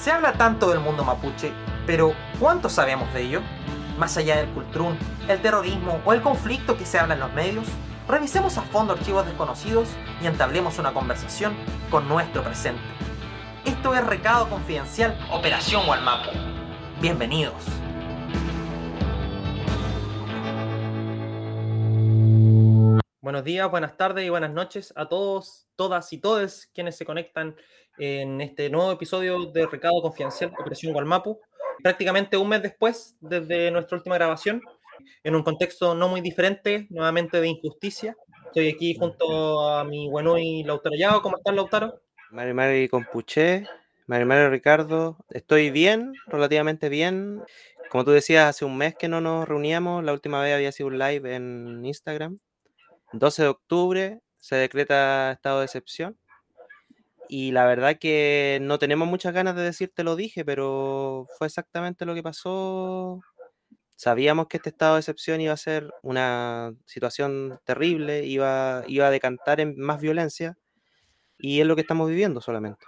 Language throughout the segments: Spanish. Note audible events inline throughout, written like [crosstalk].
Se habla tanto del mundo mapuche, pero ¿cuánto sabemos de ello? Más allá del cultrún, el terrorismo o el conflicto que se habla en los medios, revisemos a fondo archivos desconocidos y entablemos una conversación con nuestro presente. Esto es Recado Confidencial Operación Walmapu. Bienvenidos. Buenos días, buenas tardes y buenas noches a todos, todas y todes quienes se conectan en este nuevo episodio de Recado Confidencial Operación Gualmapu. Prácticamente un mes después desde nuestra última grabación, en un contexto no muy diferente, nuevamente de injusticia. Estoy aquí junto a mi bueno y Lautaro Yago. ¿Cómo estás, Lautaro? Mari Mari Compuché, Mari Mari Ricardo. Estoy bien, relativamente bien. Como tú decías, hace un mes que no nos reuníamos. La última vez había sido un live en Instagram. 12 de octubre se decreta estado de excepción. Y la verdad que no tenemos muchas ganas de decirte lo dije, pero fue exactamente lo que pasó. Sabíamos que este estado de excepción iba a ser una situación terrible, iba, iba a decantar en más violencia, y es lo que estamos viviendo solamente.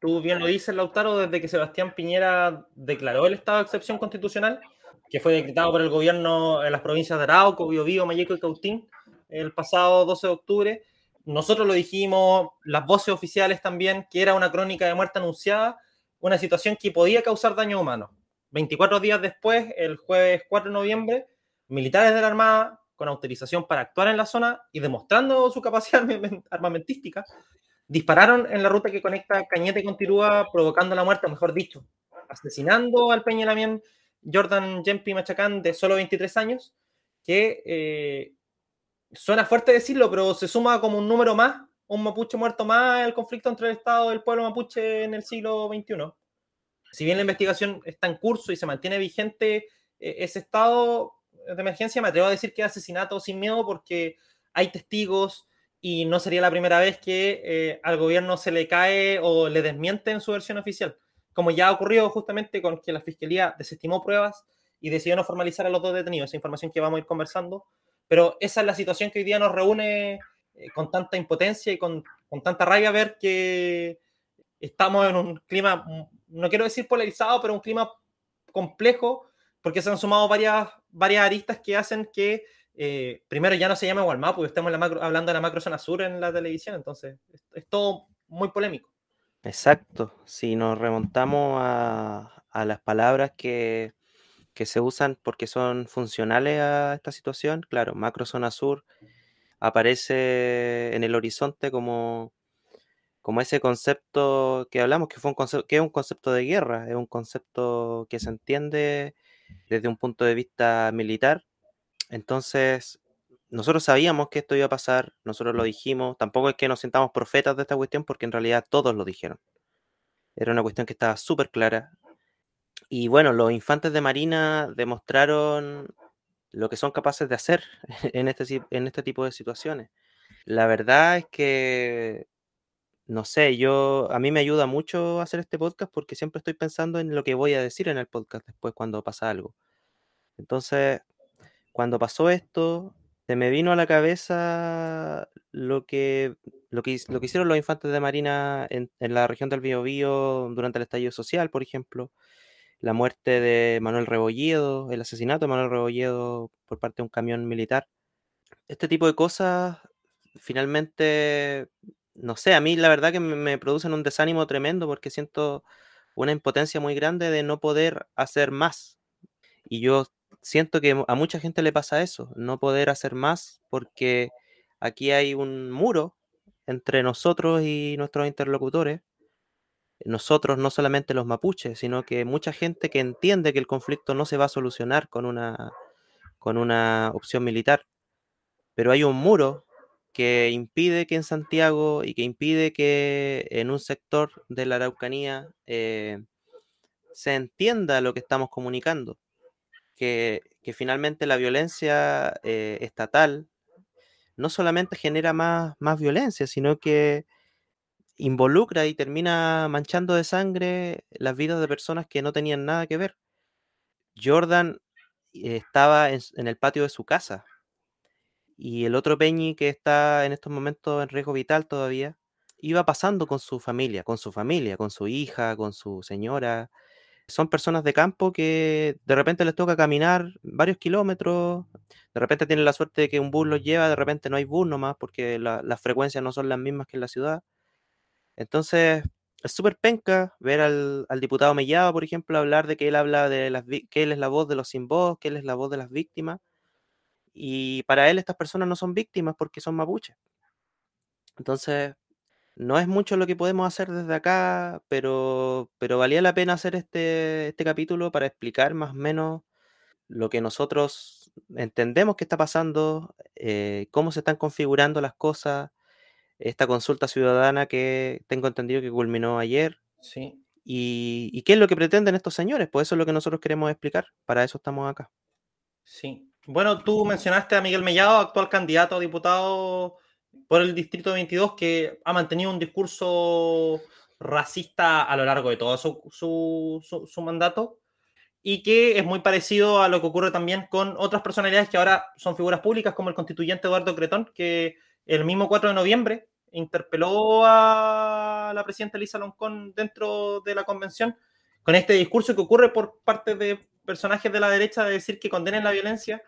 Tú bien lo dices, Lautaro, desde que Sebastián Piñera declaró el estado de excepción constitucional, que fue decretado por el gobierno en las provincias de Arauco, Biobío, Mayeco y Cautín el pasado 12 de octubre. Nosotros lo dijimos, las voces oficiales también, que era una crónica de muerte anunciada, una situación que podía causar daño humano. 24 días después, el jueves 4 de noviembre, militares de la Armada, con autorización para actuar en la zona y demostrando su capacidad [laughs] armamentística, dispararon en la ruta que conecta Cañete con Tirúa, provocando la muerte, mejor dicho, asesinando al Peñalamien Jordan Jempi Machacán, de solo 23 años, que eh, suena fuerte decirlo, pero se suma como un número más, un mapuche muerto más el conflicto entre el Estado y el pueblo mapuche en el siglo XXI. Si bien la investigación está en curso y se mantiene vigente eh, ese estado de emergencia, me atrevo a decir que es asesinato sin miedo porque hay testigos y no sería la primera vez que eh, al gobierno se le cae o le desmiente en su versión oficial, como ya ha ocurrido justamente con que la Fiscalía desestimó pruebas y decidió no formalizar a los dos detenidos, esa información que vamos a ir conversando pero esa es la situación que hoy día nos reúne eh, con tanta impotencia y con, con, tanta rabia ver que estamos en un clima, no quiero decir polarizado, pero un clima complejo, porque se han sumado varias, varias aristas que hacen que eh, primero ya no se llame Walmart, porque estamos hablando de la macro zona sur en la televisión, entonces es, es todo muy polémico. Exacto, si nos remontamos a, a las palabras que, que se usan porque son funcionales a esta situación. Claro, macro zona sur aparece en el horizonte como, como ese concepto que hablamos, que, fue un concepto, que es un concepto de guerra, es un concepto que se entiende desde un punto de vista militar. Entonces, nosotros sabíamos que esto iba a pasar, nosotros lo dijimos, tampoco es que nos sintamos profetas de esta cuestión porque en realidad todos lo dijeron. Era una cuestión que estaba súper clara, y bueno, los infantes de Marina demostraron lo que son capaces de hacer [laughs] en este, en este tipo de situaciones. La verdad es que, no sé, yo, a mí me ayuda mucho hacer este podcast porque siempre estoy pensando en lo que voy a decir en el podcast después cuando pasa algo. Entonces, cuando pasó esto, se me vino a la cabeza lo que, lo que, hicieron los infantes de Marina en, en la región del Biobío durante el estallido social, por ejemplo la muerte de Manuel Rebolledo, el asesinato de Manuel Rebolledo por parte de un camión militar. Este tipo de cosas, finalmente, no sé, a mí la verdad que me, producen un desánimo tremendo porque siento una impotencia muy grande de no poder hacer más. Y yo siento que a mucha gente le pasa eso, no poder hacer más porque aquí hay un muro entre nosotros y nuestros interlocutores nosotros, no solamente los mapuches, sino que mucha gente que entiende que el conflicto no se va a solucionar con una, con una opción militar. Pero hay un muro que impide que en Santiago y que impide que en un sector de la Araucanía eh, se entienda lo que estamos comunicando. Que, finalmente la violencia eh, estatal no solamente genera más, más violencia, sino que involucra y termina manchando de sangre las vidas de personas que no tenían nada que ver. Jordan estaba en, el patio de su casa y el otro Peñi que está en estos momentos en riesgo vital todavía, iba pasando con su familia, con su familia, con su hija, con su señora. Son personas de campo que de repente les toca caminar varios kilómetros, de repente tienen la suerte de que un bus los lleva, de repente no hay bus nomás porque las frecuencias no son las mismas que en la ciudad. Entonces, es súper penca ver al, diputado Mellado, por ejemplo, hablar de que él habla de las que él es la voz de los sin voz, que él es la voz de las víctimas. Y para él estas personas no son víctimas porque son mapuches. Entonces, no es mucho lo que podemos hacer desde acá, pero, pero valía la pena hacer este, este capítulo para explicar más o menos lo que nosotros entendemos que está pasando, eh, cómo se están configurando las cosas, esta consulta ciudadana que tengo entendido que culminó ayer. Sí. Y, qué es lo que pretenden estos señores, pues eso es lo que nosotros queremos explicar, para eso estamos acá. Sí. Bueno, tú mencionaste a Miguel Mellado, actual candidato a diputado por el Distrito 22, que ha mantenido un discurso racista a lo largo de todo su, su mandato y que es muy parecido a lo que ocurre también con otras personalidades que ahora son figuras públicas, como el constituyente Eduardo Cretón, que el mismo 4 de noviembre interpeló a la presidenta Elisa Loncón dentro de la convención con este discurso que ocurre por parte de personajes de la derecha de decir que condenen la violencia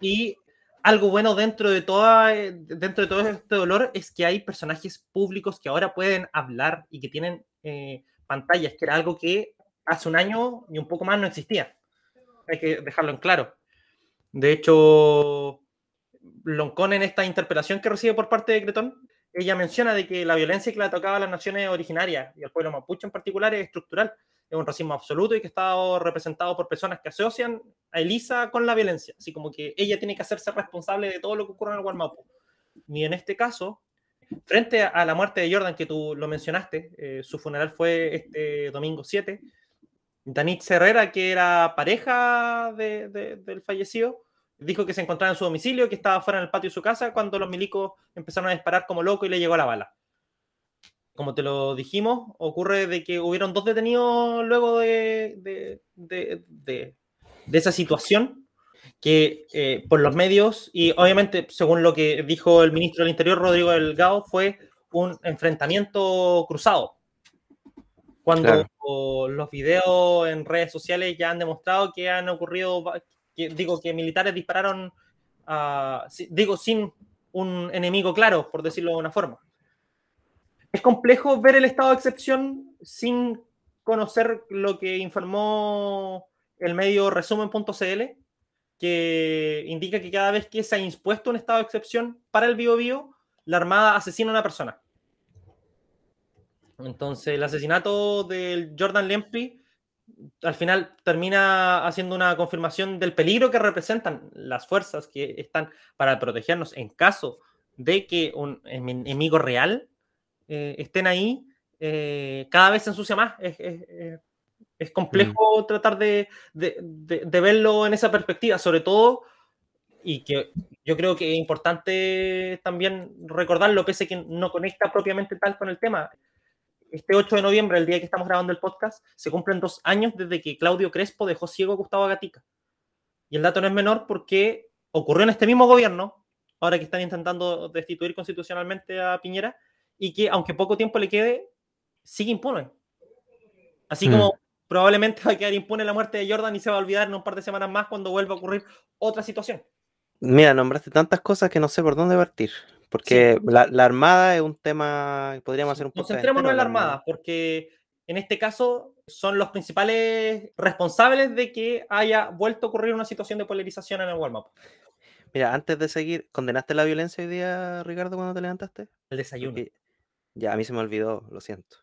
y algo bueno dentro de toda dentro de todo este dolor es que hay personajes públicos que ahora pueden hablar y que tienen eh, pantallas, que era algo que hace un año y un poco más no existía. Hay que dejarlo en claro. De hecho, Loncón en esta interpelación que recibe por parte de Cretón, ella menciona de que la violencia que le tocaba a las naciones originarias y al pueblo mapuche en particular es estructural, es un racismo absoluto y que está representado por personas que asocian a Elisa con la violencia, así como que ella tiene que hacerse responsable de todo lo que ocurre en el Gualmapu. Y en este caso, frente a la muerte de Jordan, que tú lo mencionaste, eh, su funeral fue este domingo 7, Danitz Herrera, que era pareja del fallecido, dijo que se encontraba en su domicilio, que estaba fuera en el patio de su casa cuando los milicos empezaron a disparar como loco y le llegó la bala. Como te lo dijimos, ocurre de que hubieron dos detenidos luego de, esa situación, que eh, por los medios, y obviamente según lo que dijo el ministro del Interior, Rodrigo Delgado, fue un enfrentamiento cruzado. Cuando los videos en redes sociales ya han demostrado que han ocurrido digo que militares dispararon, digo, sin un enemigo claro, por decirlo de una forma. Es complejo ver el estado de excepción sin conocer lo que informó el medio resumen.cl, que indica que cada vez que se ha impuesto un estado de excepción para el bio, bio la Armada asesina a una persona. Entonces, el asesinato del Jordan Lempri al final termina haciendo una confirmación del peligro que representan las fuerzas que están para protegernos en caso de que un enemigo real eh, estén ahí, eh, cada vez se ensucia más. Es, complejo mm. tratar de, verlo en esa perspectiva, sobre todo, y que yo creo que es importante también recordarlo, pese a que no conecta propiamente tal con el tema este 8 de noviembre, el día que estamos grabando el podcast, se cumplen dos años desde que Claudio Crespo dejó ciego a Gustavo Gatica. Y el dato no es menor porque ocurrió en este mismo gobierno, ahora que están intentando destituir constitucionalmente a Piñera, y que aunque poco tiempo le quede, sigue impune. Así como hmm. probablemente va a quedar impune la muerte de Jordan y se va a olvidar en un par de semanas más cuando vuelva a ocurrir otra situación. Mira, nombraste tantas cosas que no sé por dónde partir. Porque la, Armada es un tema, podríamos hacer un poco. Concentrémonos en la Armada, porque en este caso son los principales responsables de que haya vuelto a ocurrir una situación de polarización en el Walmart. Mira, antes de seguir, ¿condenaste la violencia hoy día, Ricardo, cuando te levantaste? El desayuno. ya, a mí se me olvidó, lo siento.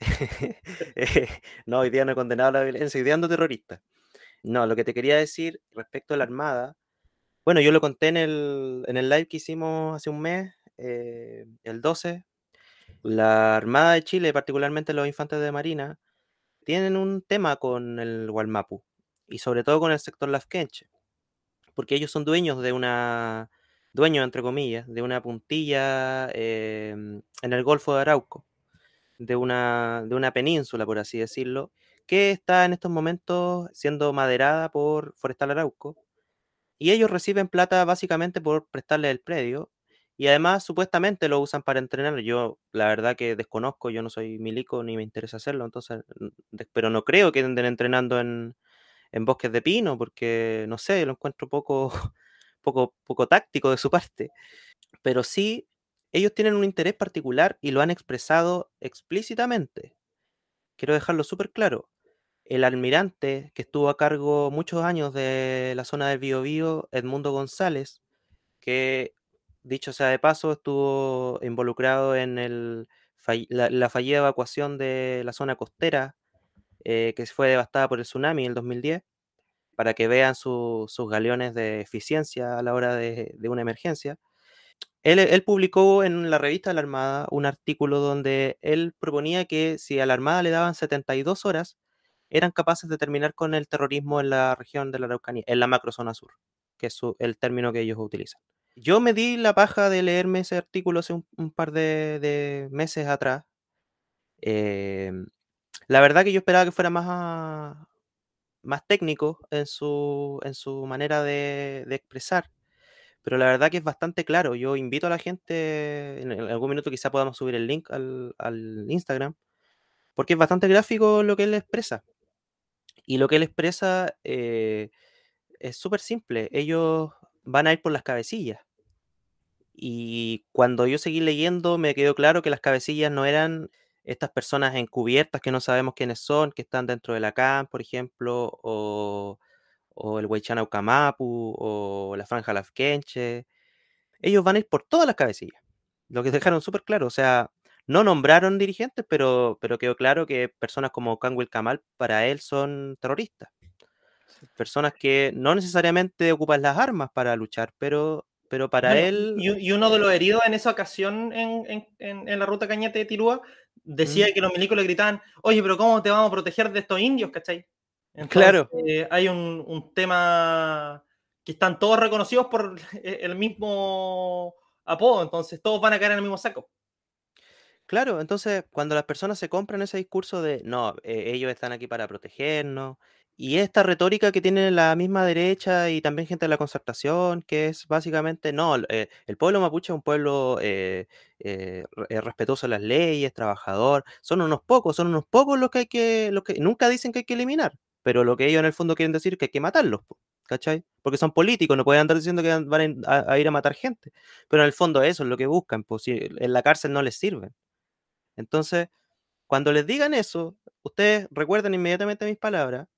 [laughs] [laughs] no, hoy día no he condenado la violencia, hoy día ando terrorista. No, lo que te quería decir respecto a la Armada bueno, yo lo conté en el, en el live que hicimos hace un mes, eh, el 12. La Armada de Chile, particularmente los infantes de Marina, tienen un tema con el Walmapu y sobre todo con el sector Lafkenche, porque ellos son dueños de una, dueños entre comillas, de una puntilla em, en el Golfo de Arauco, de una, de una península, por así decirlo, que está en estos momentos siendo maderada por Forestal Arauco y ellos reciben plata básicamente por prestarle el predio Y además, supuestamente lo usan para entrenar. Yo, la verdad que desconozco, yo no soy milico ni me interesa hacerlo, entonces, pero no creo que anden entrenando en, en bosques de pino, porque no sé, lo encuentro poco, [laughs] poco, poco táctico de su parte. Pero sí, ellos tienen un interés particular y lo han expresado explícitamente. Quiero dejarlo súper claro. El almirante que estuvo a cargo muchos años de la zona del Biobío, Edmundo González, que dicho sea de paso, estuvo involucrado en el, la, fallida evacuación de la zona costera eh, que fue devastada por el tsunami en el 2010, para que vean sus galeones de eficiencia a la hora de, una emergencia. Él, publicó en la revista de la Armada un artículo donde él proponía que si a la Armada le daban 72 horas, eran capaces de terminar con el terrorismo en la región de la Araucanía, en la macrozona sur, que es el término que ellos utilizan. Yo me di la paja de leerme ese artículo hace un, par de, meses atrás. Em, la verdad que yo esperaba que fuera más, más técnico en su, en su manera de, expresar, pero la verdad que es bastante claro. Yo invito a la gente, en algún minuto quizá podamos subir el link al, Instagram, porque es bastante gráfico lo que él expresa. Y lo que él expresa eh, es súper simple. Ellos van a ir por las cabecillas. Y cuando yo seguí leyendo me quedó claro que las cabecillas no eran estas personas encubiertas que no sabemos quiénes son, que están dentro de la CAM, por ejemplo, o, el Huaychana Ucamapu, o la Franja Lafkenche. Ellos van a ir por todas las cabecillas. Lo que dejaron súper claro. O sea, no nombraron dirigentes, pero, pero quedó claro que personas como Kangwil Kamal para él son terroristas. Personas que no necesariamente ocupan las armas para luchar, pero pero para él... Y, uno de los heridos en esa ocasión en, la ruta Cañete de Tirúa decía que los milicos le gritaban, oye, pero ¿cómo te vamos a proteger de estos indios, cachai? [laughs] claro. hay un, tema que están todos reconocidos por [laughs] el mismo apodo, entonces todos van a caer en el mismo saco. Claro, entonces cuando las personas se compran ese discurso de, no, eh, ellos están aquí para protegernos, y esta retórica que tiene la misma derecha y también gente de la concertación, que es básicamente, no, eh, el pueblo mapuche es un pueblo eh, eh, respetuoso de las leyes, trabajador, son unos pocos, son unos pocos los que hay que, los que nunca dicen que hay que eliminar, pero lo que ellos en el fondo quieren decir es que hay que matarlos, ¿cachai? Porque son políticos, no pueden andar diciendo que van a, ir a matar gente, pero en el fondo eso es lo que buscan, pues si en la cárcel no les sirven. Entonces, cuando les digan eso, ustedes recuerden inmediatamente mis palabras,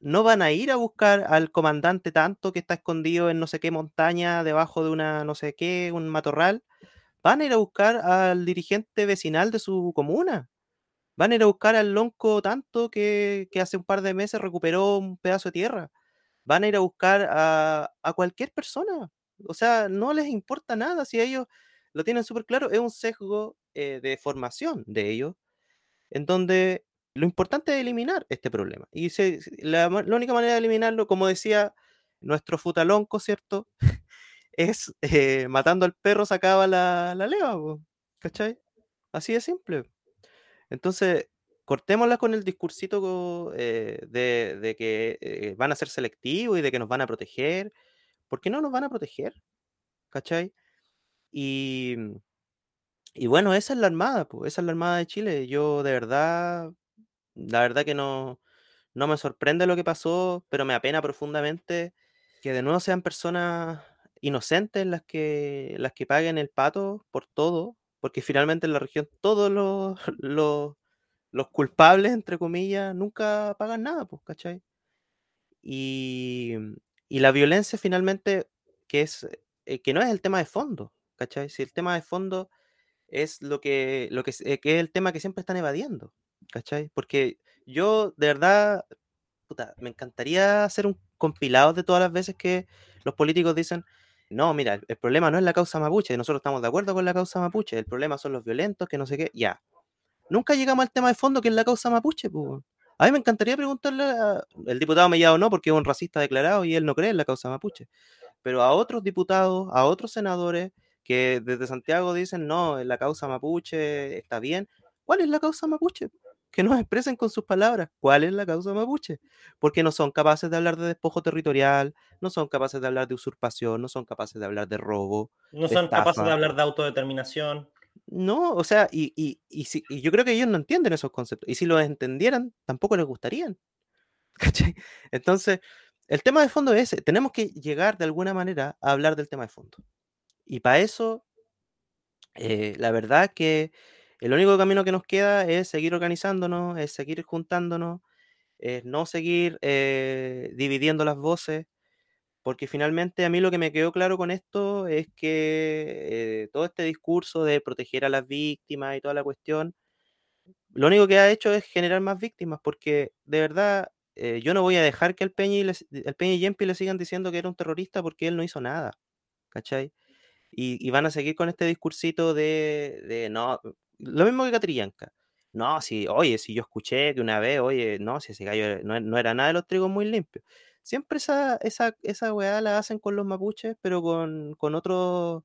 no van a ir a buscar al comandante tanto que está escondido en no sé qué montaña, debajo de una no sé qué, un matorral. Van a ir a buscar al dirigente vecinal de su comuna. Van a ir a buscar al lonco tanto que, hace un par de meses recuperó un pedazo de tierra. Van a ir a buscar a, cualquier persona. O sea, no les importa nada si ellos lo tienen súper claro. Es un sesgo eh, de formación de ellos, en donde lo importante es eliminar este problema. Y la, única manera de eliminarlo, como decía nuestro futalonco, ¿cierto? [laughs] es eh, matando al perro sacaba la, la leva, ¿cachai? Así de simple. Entonces, cortémosla con el discursito eh, de, que eh, van a ser selectivos y de que nos van a proteger. ¿Por qué no nos van a proteger? ¿Cachai? Y, y bueno, esa es la Armada, pues, esa es la Armada de Chile. Yo de verdad la verdad que no, no me sorprende lo que pasó, pero me apena profundamente que de nuevo sean personas inocentes las que, las que paguen el pato por todo, porque finalmente en la región todos los, [laughs] los, culpables, entre comillas, nunca pagan nada, pues, ¿cachai? Y, y la violencia finalmente, que, es, eh, que no es el tema de fondo, ¿cachai? Si el tema de fondo es lo que, lo que, eh, que es el tema que siempre están evadiendo. ¿cachai? Porque yo, de verdad, me encantaría hacer un compilado de todas las veces que los políticos dicen, no, mira, el problema no es la causa mapuche, nosotros estamos de acuerdo con la causa mapuche, el problema son los violentos, que no sé qué, ya. Nunca llegamos al tema de fondo que es la causa mapuche. A mí me encantaría preguntarle, el diputado Mellado no, porque es un racista declarado y él no cree en la causa mapuche, pero a otros diputados, a otros senadores que desde Santiago dicen, no, la causa mapuche está bien. ¿Cuál es la causa mapuche? que nos expresen con sus palabras cuál es la causa mapuche, porque no son capaces de hablar de despojo territorial, no son capaces de hablar de usurpación, no son capaces de hablar de robo. No son capaces de hablar de autodeterminación. No, o sea, y, y, y, si, y, yo creo que ellos no entienden esos conceptos. Y si los entendieran, tampoco les gustarían. [laughs] ¿Cachai? Entonces, el tema de fondo es ese. Tenemos que llegar de alguna manera a hablar del tema de fondo. Y para eso, eh, la verdad que el único camino que nos queda es seguir organizándonos, es seguir juntándonos, es no seguir eh, dividiendo las voces, porque finalmente a mí lo que me quedó claro con esto es que eh, todo este discurso de proteger a las víctimas y toda la cuestión, lo único que ha hecho es generar más víctimas, porque de verdad yo no voy a dejar que el Peña y, el Peña y Yempi le sigan diciendo que era un terrorista porque él no hizo nada, ¿cachai? Y, van a seguir con este discursito de, de no, lo mismo que Catrillanca. No, si, oye, si yo escuché que una vez, oye, no, si ese gallo no, no era nada de los trigos muy limpios. Siempre esa, esa, esa weá la hacen con los mapuches, pero con, con otros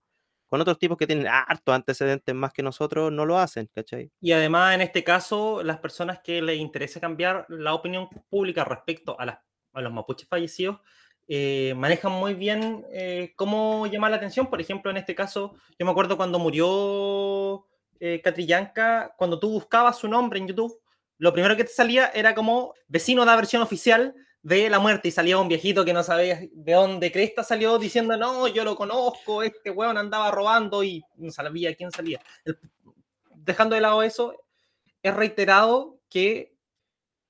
con otros tipos que tienen hartos antecedentes más que nosotros, no lo hacen, ¿cachai? Y además, en este caso, las personas que les interesa cambiar la opinión pública respecto a, las, a los mapuches fallecidos, eh, manejan muy bien eh, cómo llamar la atención. Por ejemplo, en este caso, yo me acuerdo cuando murió eh, Catrillanca, cuando tú buscabas su nombre en YouTube, lo primero que te salía era como vecino de la versión oficial de la muerte y salía un viejito que no sabía de dónde cresta salió diciendo, no, yo lo conozco, este weón andaba robando y no sabía quién salía. dejando de lado eso, es reiterado que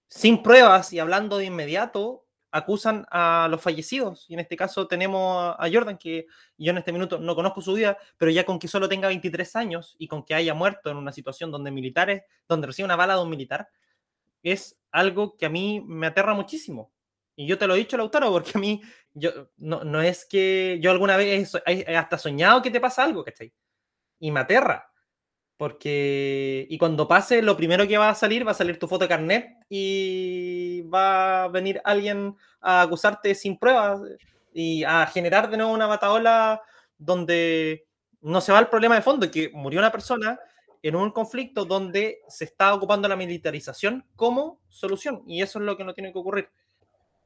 sin pruebas y hablando de inmediato, acusan a los fallecidos. Y en este caso tenemos a Jordan, que yo en este minuto no conozco su vida, pero ya con que solo tenga 23 años y con que haya muerto en una situación donde militares, donde recibe una bala de un militar, es algo que a mí me aterra muchísimo. Y yo te lo he dicho, Lautaro, porque a mí yo, no, no es que yo alguna vez hasta soñado que te pasa algo, ¿cachai? Y me aterra. Porque, y cuando pase, lo primero que va a salir va a salir tu foto de carnet y va a venir alguien a acusarte sin pruebas y a generar de nuevo una bataola donde no se va el problema de fondo, que murió una persona en un conflicto donde se está ocupando la militarización como solución y eso es lo que no tiene que ocurrir.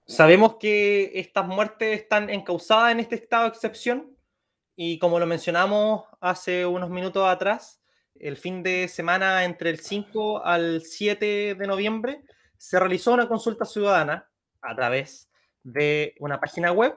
Sabemos que estas muertes están encausadas en este estado de excepción y como lo mencionamos hace unos minutos atrás, el fin de semana entre el 5 al 7 de noviembre se realizó una consulta ciudadana a través de una página web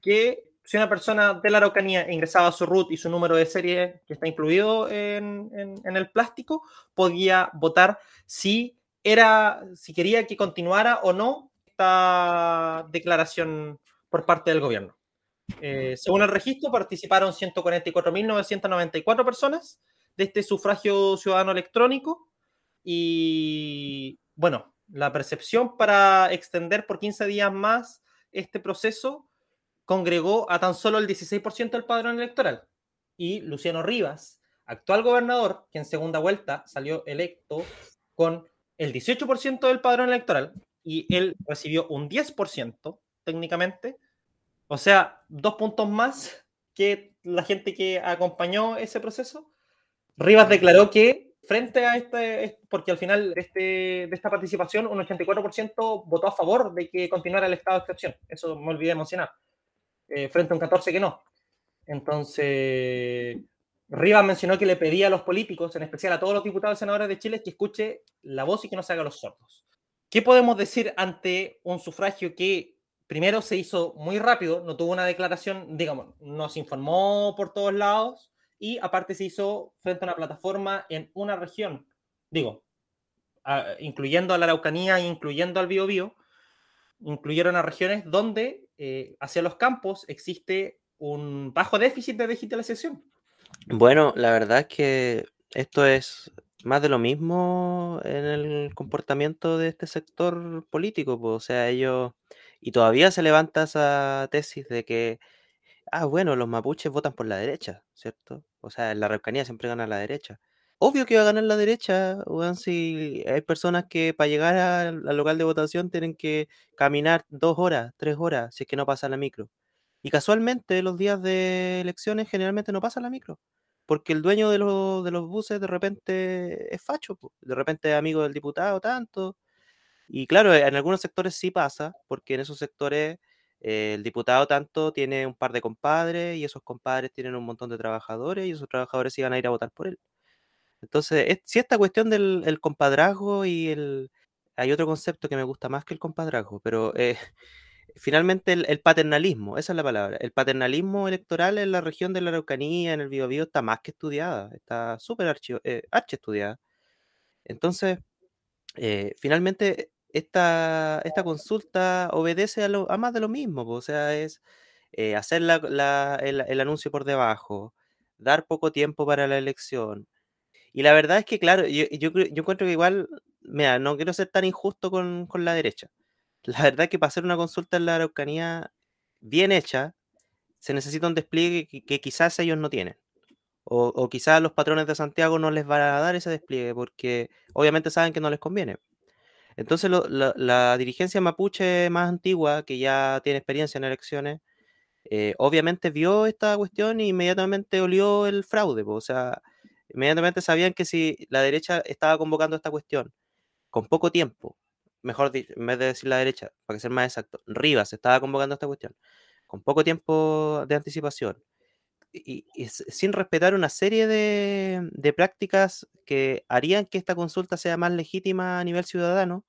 que si una persona de la Araucanía ingresaba su root y su número de serie que está incluido en, el plástico, podía votar si era, si quería que continuara o no esta declaración por parte del gobierno. Eh, según el registro, participaron 144.994 personas de este sufragio ciudadano electrónico y, bueno, la percepción para extender por 15 días más este proceso congregó a tan solo el 16% del padrón electoral. Y Luciano Rivas, actual gobernador, que en segunda vuelta salió electo con el 18% del padrón electoral, y él recibió un 10% técnicamente, o sea, dos puntos más que la gente que acompañó ese proceso. Rivas declaró que frente a este, porque al final de, este, de esta participación un 84% votó a favor de que continuara el estado de excepción, eso me olvidé de mencionar, eh, frente a un 14% que no. Entonces, Rivas mencionó que le pedía a los políticos, en especial a todos los diputados y senadores de Chile, que escuche la voz y que no se haga los sordos. ¿Qué podemos decir ante un sufragio que primero se hizo muy rápido, no tuvo una declaración, digamos, nos informó por todos lados y aparte se hizo frente a una plataforma en una región, digo, incluyendo a la Araucanía, incluyendo al Biobío, incluyeron a regiones donde eh, hacia los campos existe un bajo déficit de digitalización. Bueno, la verdad es que esto es más de lo mismo en el comportamiento de este sector político, pues, o sea, ellos, y todavía se levanta esa tesis de que, ah, bueno, los mapuches votan por la derecha, ¿cierto? O sea, en la Araucanía siempre gana la derecha. Obvio que va a ganar la derecha, weón, si hay personas que para llegar al, local de votación tienen que caminar dos horas, tres horas, si es que no pasa la micro. Y casualmente los días de elecciones generalmente no pasa la micro. porque el dueño de, de los buses de repente es facho, de repente es amigo del diputado tanto. Y claro, en algunos sectores sí pasa, porque en esos sectores el diputado tanto tiene un par de compadres y esos compadres tienen un montón de trabajadores y esos trabajadores iban a ir a votar por él. Entonces, si esta cuestión del compadrazgo y el... Hay otro concepto que me gusta más que el compadrazgo, pero eh, [laughs] finalmente el, paternalismo, esa es la palabra. El paternalismo electoral en la región de la Araucanía, en el Biobío, está más que estudiada, está súper archi, eh, estudiada. Entonces, eh, finalmente esta, esta consulta obedece a, lo, a, más de lo mismo, o sea, es eh, hacer el, anuncio por debajo, dar poco tiempo para la elección. Y la verdad es que, claro, yo, yo, yo encuentro que igual, mira, no quiero ser tan injusto con, con la derecha [laughs] la verdad es que para hacer una consulta en la Araucanía bien hecha, se necesita un despliegue que, quizás ellos no tienen. O, quizás los patrones de Santiago no les van a dar ese despliegue porque obviamente saben que no les conviene. Entonces la, dirigencia mapuche más antigua, que ya tiene experiencia en elecciones, eh, obviamente vio esta cuestión e inmediatamente olió el fraude. O sea, inmediatamente sabían que si la derecha estaba convocando esta cuestión con poco tiempo mejor en vez de decir la derecha, para que ser más exacto, Rivas estaba convocando esta cuestión con poco tiempo de anticipación y, sin respetar una serie de, prácticas que harían que esta consulta sea más legítima a nivel ciudadano,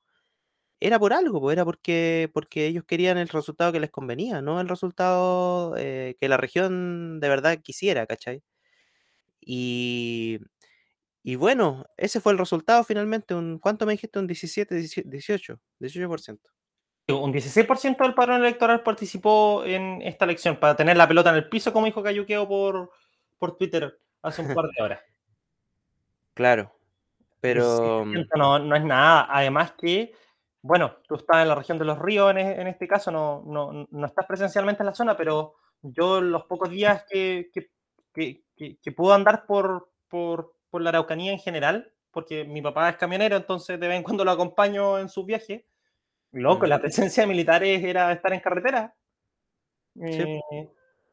era por algo, pues era porque, porque ellos querían el resultado que les convenía, no el resultado eh, que la región de verdad quisiera, ¿cachai? Y, y bueno, ese fue el resultado finalmente. Un, ¿Cuánto me dijiste? Un 17, 18, 18%. Un 16% del padrón electoral participó en esta elección para tener la pelota en el piso, como dijo Cayuqueo por, por Twitter hace un par de horas. [laughs] Claro, pero... No, no es nada. Además que, bueno, tú estás en la región de los ríos en, en este caso, no, no, no, estás presencialmente en la zona, pero yo los pocos días que, que, que, que puedo andar por, por, por la Araucanía en general, porque mi papá es camionero, entonces de vez en cuando lo acompaño en sus viajes. Loco, la presencia de militares era estar en carretera. Eh,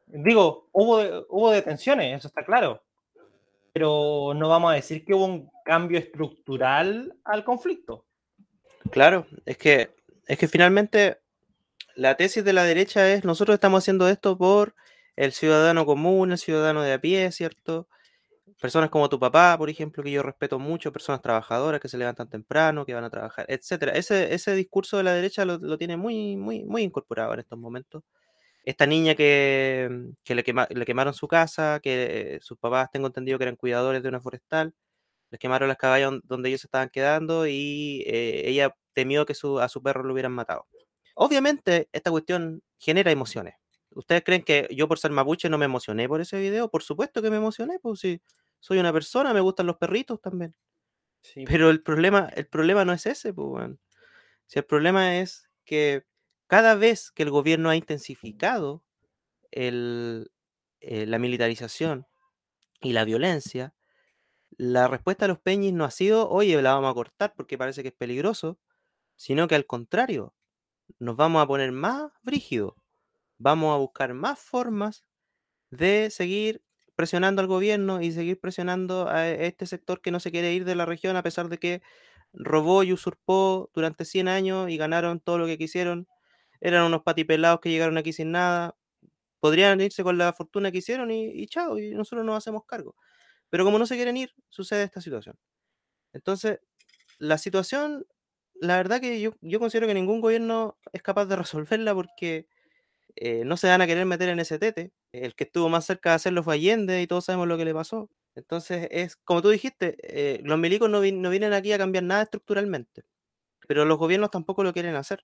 digo, hubo, hubo detenciones, eso está claro. Pero no vamos a decir que hubo un cambio estructural al conflicto. Claro, es que, es que finalmente la tesis de la derecha es nosotros estamos haciendo esto por el ciudadano común, el ciudadano de a pie, ¿cierto? Personas como tu papá, por ejemplo, que yo respeto mucho, personas trabajadoras que se levantan temprano, que van a trabajar, etcétera. Ese, ese discurso de la derecha lo, tiene muy, muy, muy incorporado en estos momentos. Esta niña que, que le, quemaron su casa, que sus papás, tengo entendido que eran cuidadores de una forestal, les quemaron las caballas donde ellos estaban quedando y eh, ella temió que su, a su perro lo hubieran matado. Obviamente, esta cuestión genera emociones. ¿Ustedes creen que yo por ser mapuche no me emocioné por ese video? Por supuesto que me emocioné, pues sí soy una persona, me gustan los perritos también. Pero el problema, el problema no es ese, pues, Si el problema es que cada vez que el gobierno ha intensificado el, eh, la militarización y la violencia, la respuesta a los peñis no ha sido, oye, la vamos a cortar porque parece que es peligroso, sino que al contrario, nos vamos a poner más brígidos, vamos a buscar más formas de seguir presionando al gobierno y seguir presionando a este sector que no se quiere ir de la región a pesar de que robó y usurpó durante 100 años y ganaron todo lo que quisieron. Eran unos patipelados que llegaron aquí sin nada. Podrían irse con la fortuna que hicieron y, chao, y nosotros nos hacemos cargo. Pero como no se quieren ir, sucede esta situación. Entonces, la situación, la verdad que yo, yo considero que ningún gobierno es capaz de resolverla porque eh, no se van a querer meter en ese tete. El que estuvo más cerca de hacerlo fue Allende y todos sabemos lo que le pasó. Entonces, es como tú dijiste, eh, los milicos no, vienen aquí a cambiar nada estructuralmente, pero los gobiernos tampoco lo quieren hacer.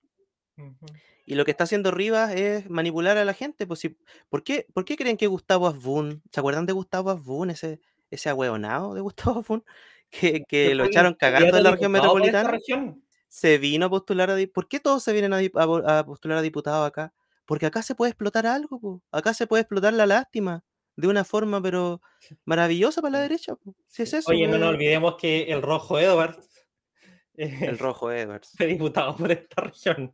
Y lo que está haciendo Rivas es manipular a la gente. Pues, ¿por, qué, ¿Por qué creen que Gustavo Asbun, ¿se acuerdan de Gustavo Asbun, ese, ese ahueonado de Gustavo Asbun? [laughs] Que, que lo echaron cagando en la región metropolitana. Se vino a postular a... ¿Por qué todos se vienen a, a postular a diputados acá? Porque acá se puede explotar algo, acá se puede explotar la lástima de una forma, pero maravillosa para la derecha. Si es eso. Oye, no nos olvidemos que el Rojo Edwards. [laughs] El Rojo Edwards. Fue diputado por esta región.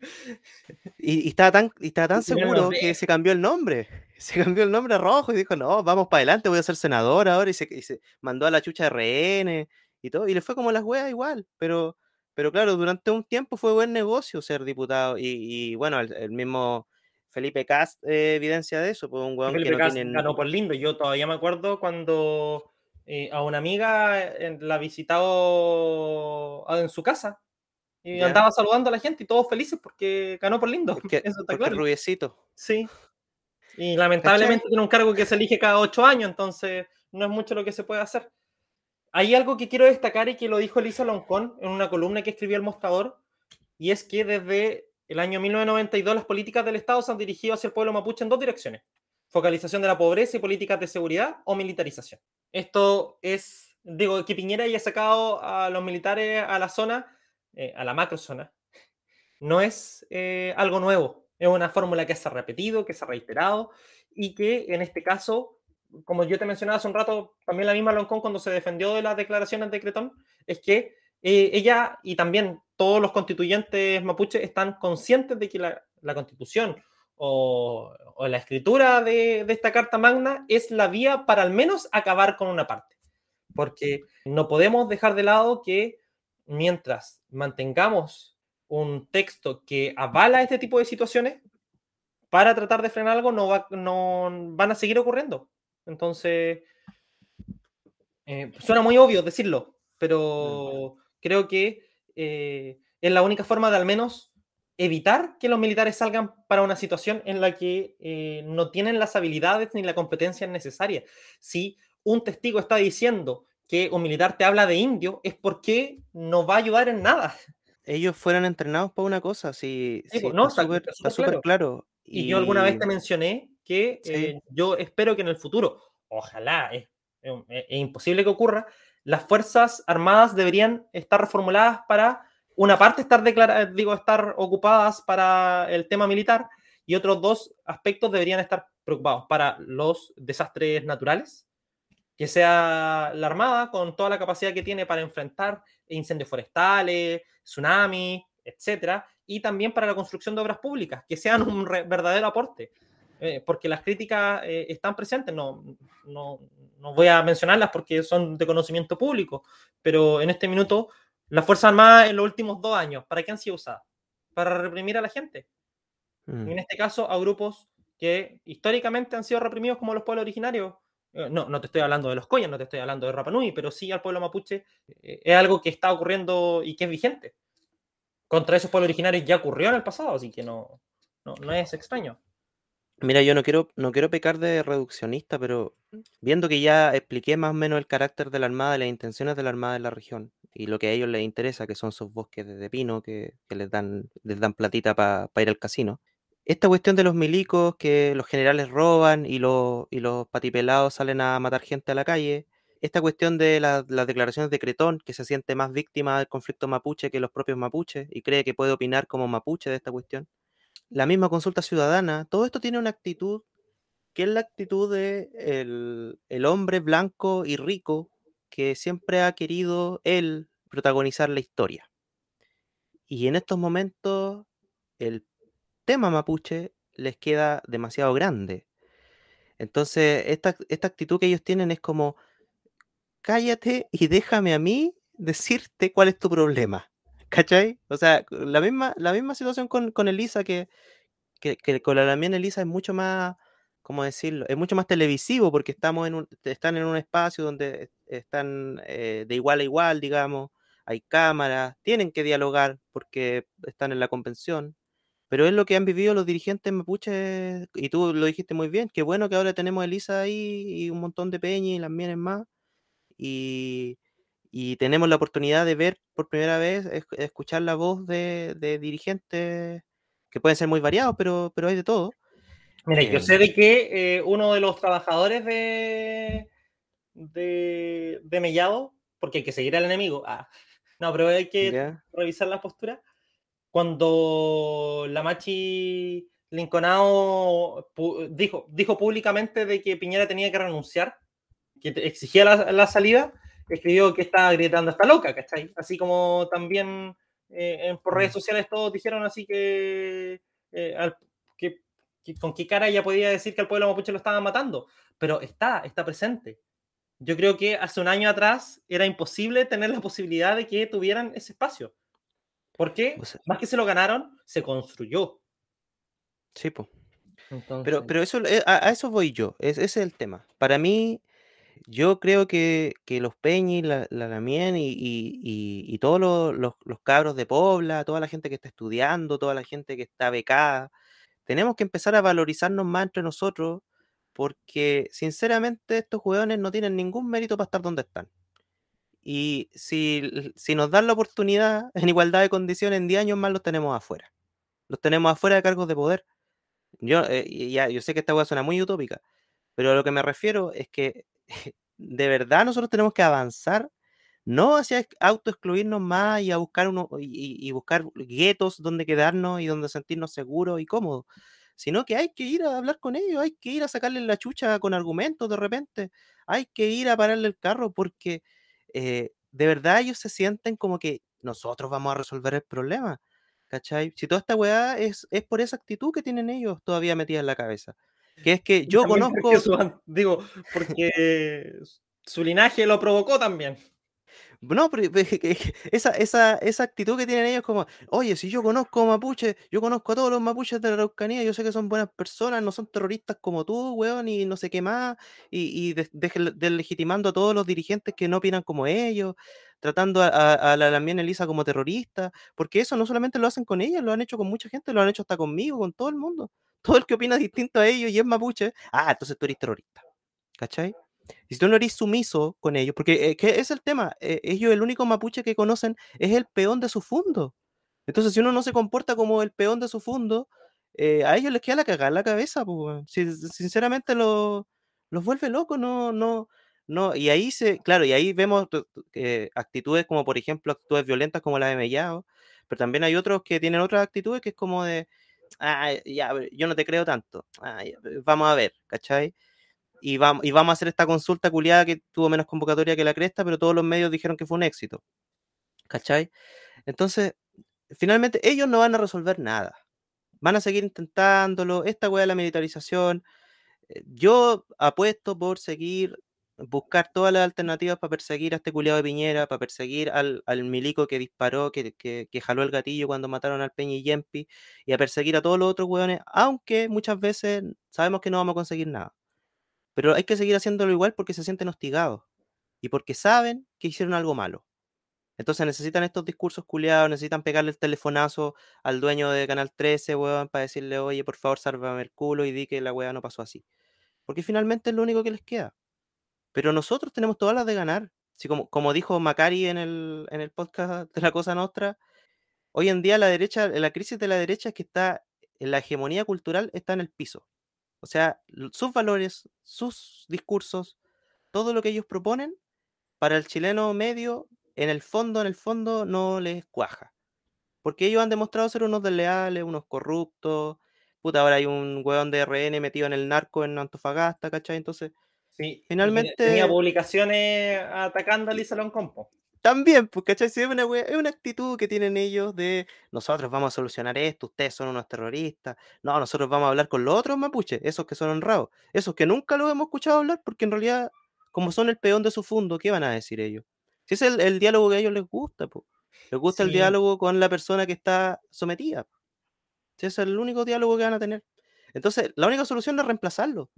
Y, estaba tan, y tan seguro que se cambió el nombre. [laughs] Se cambió el nombre a rojo y dijo, no, vamos para adelante, voy a ser senador ahora. Y se, y se mandó a la chucha de RN y todo. Y le fue como las weas igual. Pero, pero claro, durante un tiempo fue buen negocio ser diputado. Y, y bueno, el, el mismo Felipe Cast eh, evidencia de eso. Pues un weón Felipe que no Cast tienen... ganó por lindo. Yo todavía me acuerdo cuando eh, a una amiga eh, la visitado en su casa y Ya. andaba saludando a la gente y todos felices porque ganó por lindo. [laughs] Eso está porque claro. rubiecito. Sí. Y lamentablemente tiene un cargo que se elige cada ocho años, entonces no es mucho lo que se puede hacer. Hay algo que quiero destacar y que lo dijo Elisa Loncón en una columna que escribió El Mostrador, y es que desde el año 1992 las políticas del Estado se han dirigido hacia el pueblo mapuche en dos direcciones. Focalización de la pobreza y políticas de seguridad o militarización. Esto es, digo, que Piñera haya sacado a los militares a la zona, eh, a la macrozona, no es eh, algo nuevo. Es una fórmula que se ha repetido, que se ha reiterado y que en este caso, como yo te mencionaba hace un rato, también la misma Loncón cuando se defendió de las declaraciones de Cretón, es que eh, ella y también todos los constituyentes mapuches están conscientes de que la, constitución o, o, la escritura de, esta Carta Magna es la vía para al menos acabar con una parte. Porque no podemos dejar de lado que mientras mantengamos un texto que avala este tipo de situaciones, para tratar de frenar algo no, va, no van a seguir ocurriendo. Entonces, eh, suena muy obvio decirlo, pero. Creo que eh, es la única forma de al menos evitar que los militares salgan para una situación en la que eh, no tienen las habilidades ni la competencia necesaria. Si un testigo está diciendo que un militar te habla de indio, es porque no va a ayudar en nada. Ellos fueron entrenados para una cosa, sí, sí, sí pues, no, está súper claro. claro. Y, y, yo alguna vez te mencioné que sí. eh, yo espero que en el futuro, ojalá, es, es, es, imposible que ocurra, las Fuerzas Armadas deberían estar reformuladas para, una parte, estar, digo, estar ocupadas para el tema militar y otros dos aspectos deberían estar preocupados para los desastres naturales, que sea la Armada con toda la capacidad que tiene para enfrentar incendios forestales, tsunamis, etcétera, y también para la construcción de obras públicas, que sean un verdadero aporte. Eh, porque las críticas eh, están presentes, no, no, no, voy a mencionarlas porque son de conocimiento público, pero en este minuto, las Fuerzas Armadas en los últimos dos años, ¿para qué han sido usadas? Para reprimir a la gente. Mm. Y en este caso, a grupos que históricamente han sido reprimidos como los pueblos originarios. Eh, no, no te estoy hablando de los Coyas, no te estoy hablando de Rapa Nui, pero sí al pueblo mapuche es algo que está ocurriendo y que es vigente contra esos pueblos originarios ya ocurrió en el pasado, así que no, no, no, es extraño. Mira, yo no quiero, no quiero pecar de reduccionista, pero viendo que ya expliqué más o menos el carácter de la Armada y las intenciones de la Armada en la región, y lo que a ellos les interesa, que son sus bosques de pino, que, que les, dan, les dan platita para pa ir al casino. Esta cuestión de los milicos, que los generales roban y los, y los patipelados salen a matar gente a la calle, esta cuestión de la, las declaraciones de Cretón, que se siente más víctima del conflicto mapuche que los propios mapuches y cree que puede opinar como mapuche de esta cuestión. La misma consulta ciudadana, todo esto tiene una actitud que es la actitud de hombre blanco y rico que siempre ha querido él protagonizar la historia. Y en estos momentos el tema mapuche les queda demasiado grande. Entonces, esta, esta actitud que ellos tienen es como, cállate y déjame a mí decirte cuál es tu problema. ¿Cachai? O sea, la misma, la misma situación con, con Elisa, que, que, con la también Elisa es mucho más, ¿cómo decirlo? Es mucho más televisivo porque estamos en están en un espacio donde están eh, de igual a igual, digamos, hay cámaras, tienen que dialogar porque están en la convención. Pero es lo que han vivido los dirigentes mapuches, y tú lo dijiste muy bien, qué bueno que ahora tenemos Elisa ahí y un montón de peñas y las mienes más y, y, tenemos la oportunidad de ver por primera vez, escuchar la voz de, de dirigentes que pueden ser muy variados, pero, pero hay de todo. Mira, eh, yo sé de que eh, uno de los trabajadores de, de, de, Mellado, porque hay que seguir al enemigo, ah, [laughs] no, pero hay que yeah. revisar la postura, cuando la Machi Linconado dijo, dijo públicamente de que Piñera tenía que renunciar, que exigía la, la, salida, escribió que estaba gritando hasta loca, ¿cachai? Así como también eh, por redes sociales todos dijeron así que, eh, al, que, con qué cara ella podía decir que al pueblo mapuche lo estaban matando, pero está, está presente. Yo creo que hace un año atrás era imposible tener la posibilidad de que tuvieran ese espacio. ¿Por qué? Más que se lo ganaron, se construyó. Sí, pues. Pero, pero eso, eh, a, eso voy yo, ese es el tema. Para mí, yo creo que, los Peñis, la, la Lamien y, todos los, cabros de Pobla, toda la gente que está estudiando, toda la gente que está becada, tenemos que empezar a valorizarnos más entre nosotros porque sinceramente estos jugadores no tienen ningún mérito para estar donde están. Y si, si nos dan la oportunidad [laughs] en igualdad de condiciones, en 10 años más los tenemos afuera. Los tenemos afuera de cargos de poder. Yo, eh, ya, yo sé que esta hueá suena muy utópica, pero a lo que me refiero es que [laughs] de verdad nosotros tenemos que avanzar, no hacia autoexcluirnos más y a buscar y, buscar guetos donde quedarnos y donde sentirnos seguros y cómodos, sino que hay que ir a hablar con ellos, hay que ir a sacarle la chucha con argumentos de repente, hay que ir a pararle el carro porque eh, de verdad ellos se sienten como que nosotros vamos a resolver el problema. ¿Cachai? Si toda esta weá es, es por esa actitud que tienen ellos todavía metida en la cabeza. Que es que yo conozco. [laughs] digo, porque su linaje lo provocó también. No, pero esa, esa, esa actitud que tienen ellos como, oye, si yo conozco mapuches, yo conozco a todos los mapuches de la Araucanía, yo sé que son buenas personas, no son terroristas como tú, weón, y no sé qué más, y, y deslegitimando a todos los dirigentes que no opinan como ellos, tratando a, a, la también Elisa como terrorista, porque eso no solamente lo hacen con ella, lo han hecho con mucha gente, lo han hecho hasta conmigo, con todo el mundo. Todo el que opina distinto a ellos y es mapuche, ah, entonces tú eres terrorista. ¿Cachai? Y si tú no eres sumiso con ellos, porque eh, es el tema, eh, ellos el único mapuche que conocen es el peón de su fundo. Entonces, si uno no se comporta como el peón de su fundo, eh, a ellos les queda la cagada en la cabeza, pues, sinceramente los vuelve locos, no, no, no, y ahí se, claro, y ahí vemos actitudes como, por ejemplo, actitudes violentas como la de Mellado, pero también hay otros que tienen otras actitudes que es como de, ah, ya, yo no te creo tanto, ah, vamos a ver, ¿cachai? y vamos, y vamos a hacer esta consulta culiada que tuvo menos convocatoria que la cresta, pero todos los medios dijeron que fue un éxito. ¿Cachai? Entonces, finalmente ellos no van a resolver nada. Van a seguir intentándolo. Esta weá de la militarización. Eh, yo apuesto por seguir, buscar todas las alternativas para perseguir a este culiado de Piñera, para perseguir al, milico que disparó, que, que, que, jaló el gatillo cuando mataron al Peña y Yempi, y a perseguir a todos los otros weones, aunque muchas veces sabemos que no vamos a conseguir nada. Pero hay que seguir haciéndolo igual porque se sienten hostigados y porque saben que hicieron algo malo. Entonces necesitan estos discursos culiados, necesitan pegarle el telefonazo al dueño de Canal 13, weón, para decirle, oye, por favor, sálvame el culo y di que la weá no pasó así. Porque finalmente es lo único que les queda. Pero nosotros tenemos todas las de ganar. Así como, como dijo Macari en el, en el podcast de La Cosa Nostra, hoy en día la derecha, la crisis de la derecha es que está, la hegemonía cultural está en el piso. O sea, sus valores, sus discursos, todo lo que ellos proponen, para el chileno medio, en el fondo, en el fondo, no les cuaja. Porque ellos han demostrado ser unos desleales, unos corruptos. Puta, ahora hay un hueón de RN metido en el narco en Antofagasta, ¿cachai? Entonces, sí, finalmente. Tenía publicaciones atacando a Lisa Compo. También, pues, ¿cachai? es una, es una actitud que tienen ellos de nosotros vamos a solucionar esto, ustedes son unos terroristas, no, nosotros vamos a hablar con los otros mapuches, esos que son honrados, esos que nunca los hemos escuchado hablar, porque en realidad, como son el peón de su fondo, ¿qué van a decir ellos? Si es el, diálogo que a ellos les gusta, pues. Les gusta el diálogo con la persona que está sometida. Si ese es el único diálogo que van a tener. Entonces, la única solución es reemplazarlo.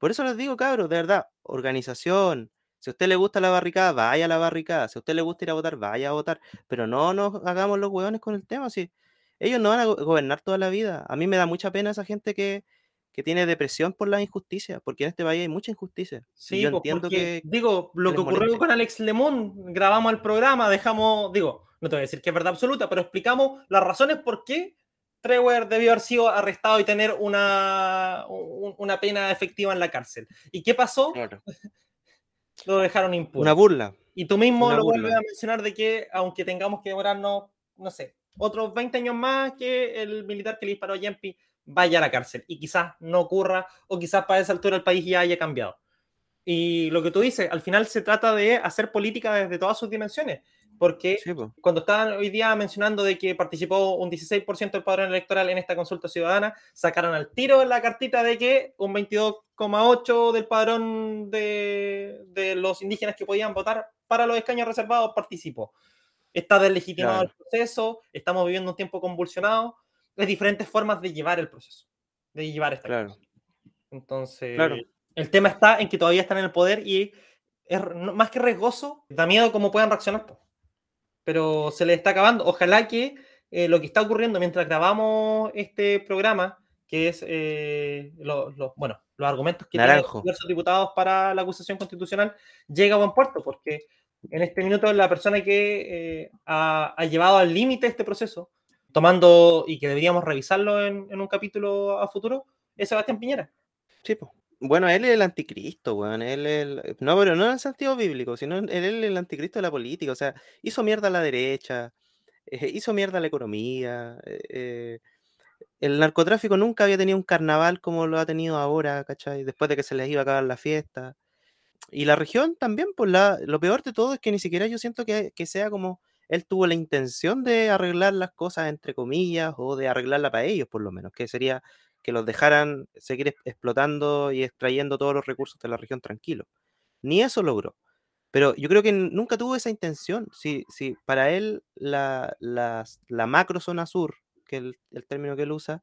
Por eso les digo, cabros, de verdad, organización, si a usted le gusta la barricada, vaya a la barricada. Si a usted le gusta ir a votar, vaya a votar. Pero no nos hagamos los hueones con el tema. Si ellos no van a gobernar toda la vida. A mí me da mucha pena esa gente que, tiene depresión por la injusticia, porque en este país hay mucha injusticia. Sí, yo pues, entiendo que. Digo, lo que ocurrió con Alex Lemón, grabamos el programa, dejamos, digo, no te voy a decir que es verdad absoluta, pero explicamos las razones por qué Trevor debió haber sido arrestado y tener una, una pena efectiva en la cárcel. ¿Y qué pasó? Claro. [laughs] lo dejaron impune. Una burla. Y tú mismo lo vuelves a mencionar de que, aunque tengamos que demorarnos, no sé, otros 20 años más que el militar que le disparó a Yempi vaya a la cárcel. Y quizás no ocurra, o quizás para esa altura el país ya haya cambiado. Y lo que tú dices, al final se trata de hacer política desde todas sus dimensiones. Porque cuando estaban hoy día mencionando de que participó un 16% del padrón electoral en esta consulta ciudadana, sacaron al tiro en la cartita de que un 22,8% del padrón de, de, los indígenas que podían votar para los escaños reservados participó. Está deslegitimado el proceso, estamos viviendo un tiempo convulsionado, hay diferentes formas de llevar el proceso, de llevar esta claro. Entonces, el tema está en que todavía están en el poder y es más que riesgoso, da miedo cómo puedan reaccionar pero se le está acabando. Ojalá que eh, lo que está ocurriendo mientras grabamos este programa, que es eh, bueno, los argumentos que tienen los diputados para la acusación constitucional, llegue a buen puerto, porque en este minuto la persona que eh, ha, llevado al límite este proceso, tomando y que deberíamos revisarlo en, un capítulo a futuro, es Sebastián Piñera. Sí, pues. Bueno, él es el anticristo, weón. Él es No, pero no en el sentido bíblico, sino él es el anticristo de la política. O sea, hizo mierda a la derecha, [laughs] eh, hizo mierda a la economía. Eh, eh, el narcotráfico nunca había tenido un carnaval como lo ha tenido ahora, ¿cachai? Después de que se les iba a acabar la fiesta. Y la región también, pues la, lo peor de todo es que ni siquiera yo siento que, que sea como él tuvo la intención de arreglar las cosas, entre comillas, o de arreglarla para ellos, por lo menos, que sería que los dejaran seguir explotando y extrayendo todos los recursos de la región tranquilo. Ni eso logró. Pero yo creo que nunca tuvo esa intención. Si, si para él la, la, macro zona sur, que es el, término que él usa,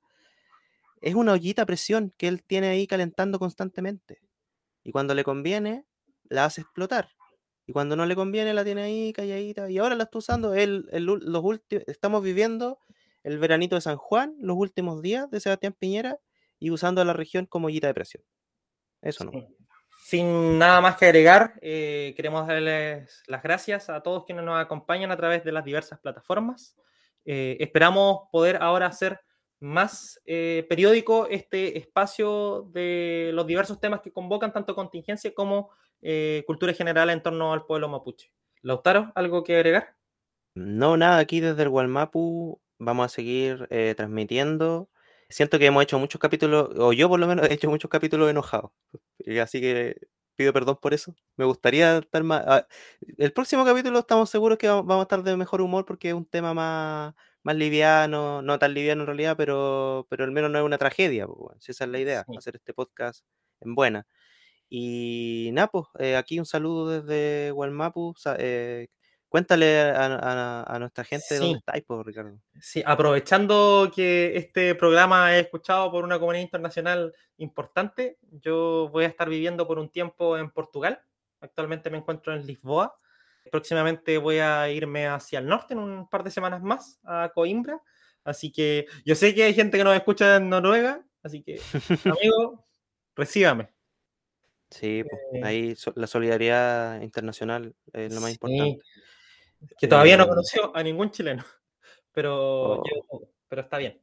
es una ollita presión que él tiene ahí calentando constantemente. Y cuando le conviene, la hace explotar. Y cuando no le conviene, la tiene ahí calladita. Y ahora la está usando. Él, los últimos, estamos viviendo el veranito de San Juan, los últimos días de Sebastián Piñera y usando a la región como guita de presión. Eso no. Sin nada más que agregar, eh, queremos darles las gracias a todos quienes nos acompañan a través de las diversas plataformas. Eh, esperamos poder ahora hacer más eh, periódico este espacio de los diversos temas que convocan tanto contingencia como cultura general en torno al pueblo mapuche. Lautaro, ¿algo que agregar? No, nada, aquí desde el Gualmapu vamos a seguir eh, transmitiendo. Siento que hemos hecho muchos capítulos, o yo por lo menos [laughs] he hecho muchos capítulos enojados. Así que pido perdón por eso. Me gustaría estar más... Ah, el próximo capítulo estamos seguros que vamos a estar de mejor humor porque es un tema más, más liviano, no tan liviano en realidad, pero, pero al menos no es una tragedia. Si esa es la idea, hacer este podcast en buena. Y nada, pues eh, aquí un saludo desde Walmapu. Eh, Cuéntale a, nuestra gente dónde estáis, por Ricardo. Sí, aprovechando que este programa es escuchado por una comunidad internacional importante, yo voy a estar viviendo por un tiempo en Portugal. Actualmente me encuentro en Lisboa. Próximamente voy a irme hacia el norte en un par de semanas más, a Coimbra. Así que yo sé que hay gente que nos escucha en Noruega, así que, [laughs] amigo, recíbame. Sí, pues, ahí la solidaridad internacional es lo más importante que todavía no eh, conoció a ningún chileno, [laughs] pero, oh. pero está bien.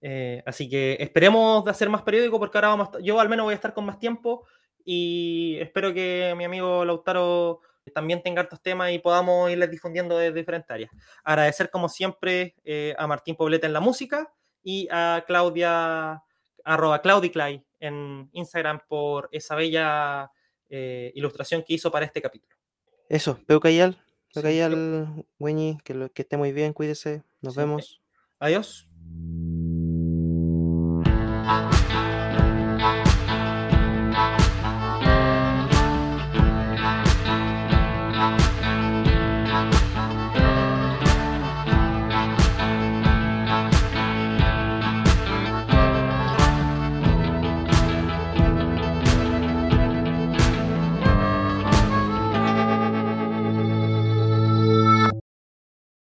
Eh, así que esperemos de hacer más periódico porque ahora vamos yo al menos voy a estar con más tiempo y espero que mi amigo Lautaro también tenga estos temas y podamos irles difundiendo de diferentes áreas. Agradecer como siempre eh, a Martín Poblete en la música y a Claudia, arroba Claudiclay en Instagram por esa bella ilustración que hizo para este capítulo. Eso, Peucayal, acá sí, al Weñi, que, lo, que esté muy bien, cuídese, nos vemos. Adiós.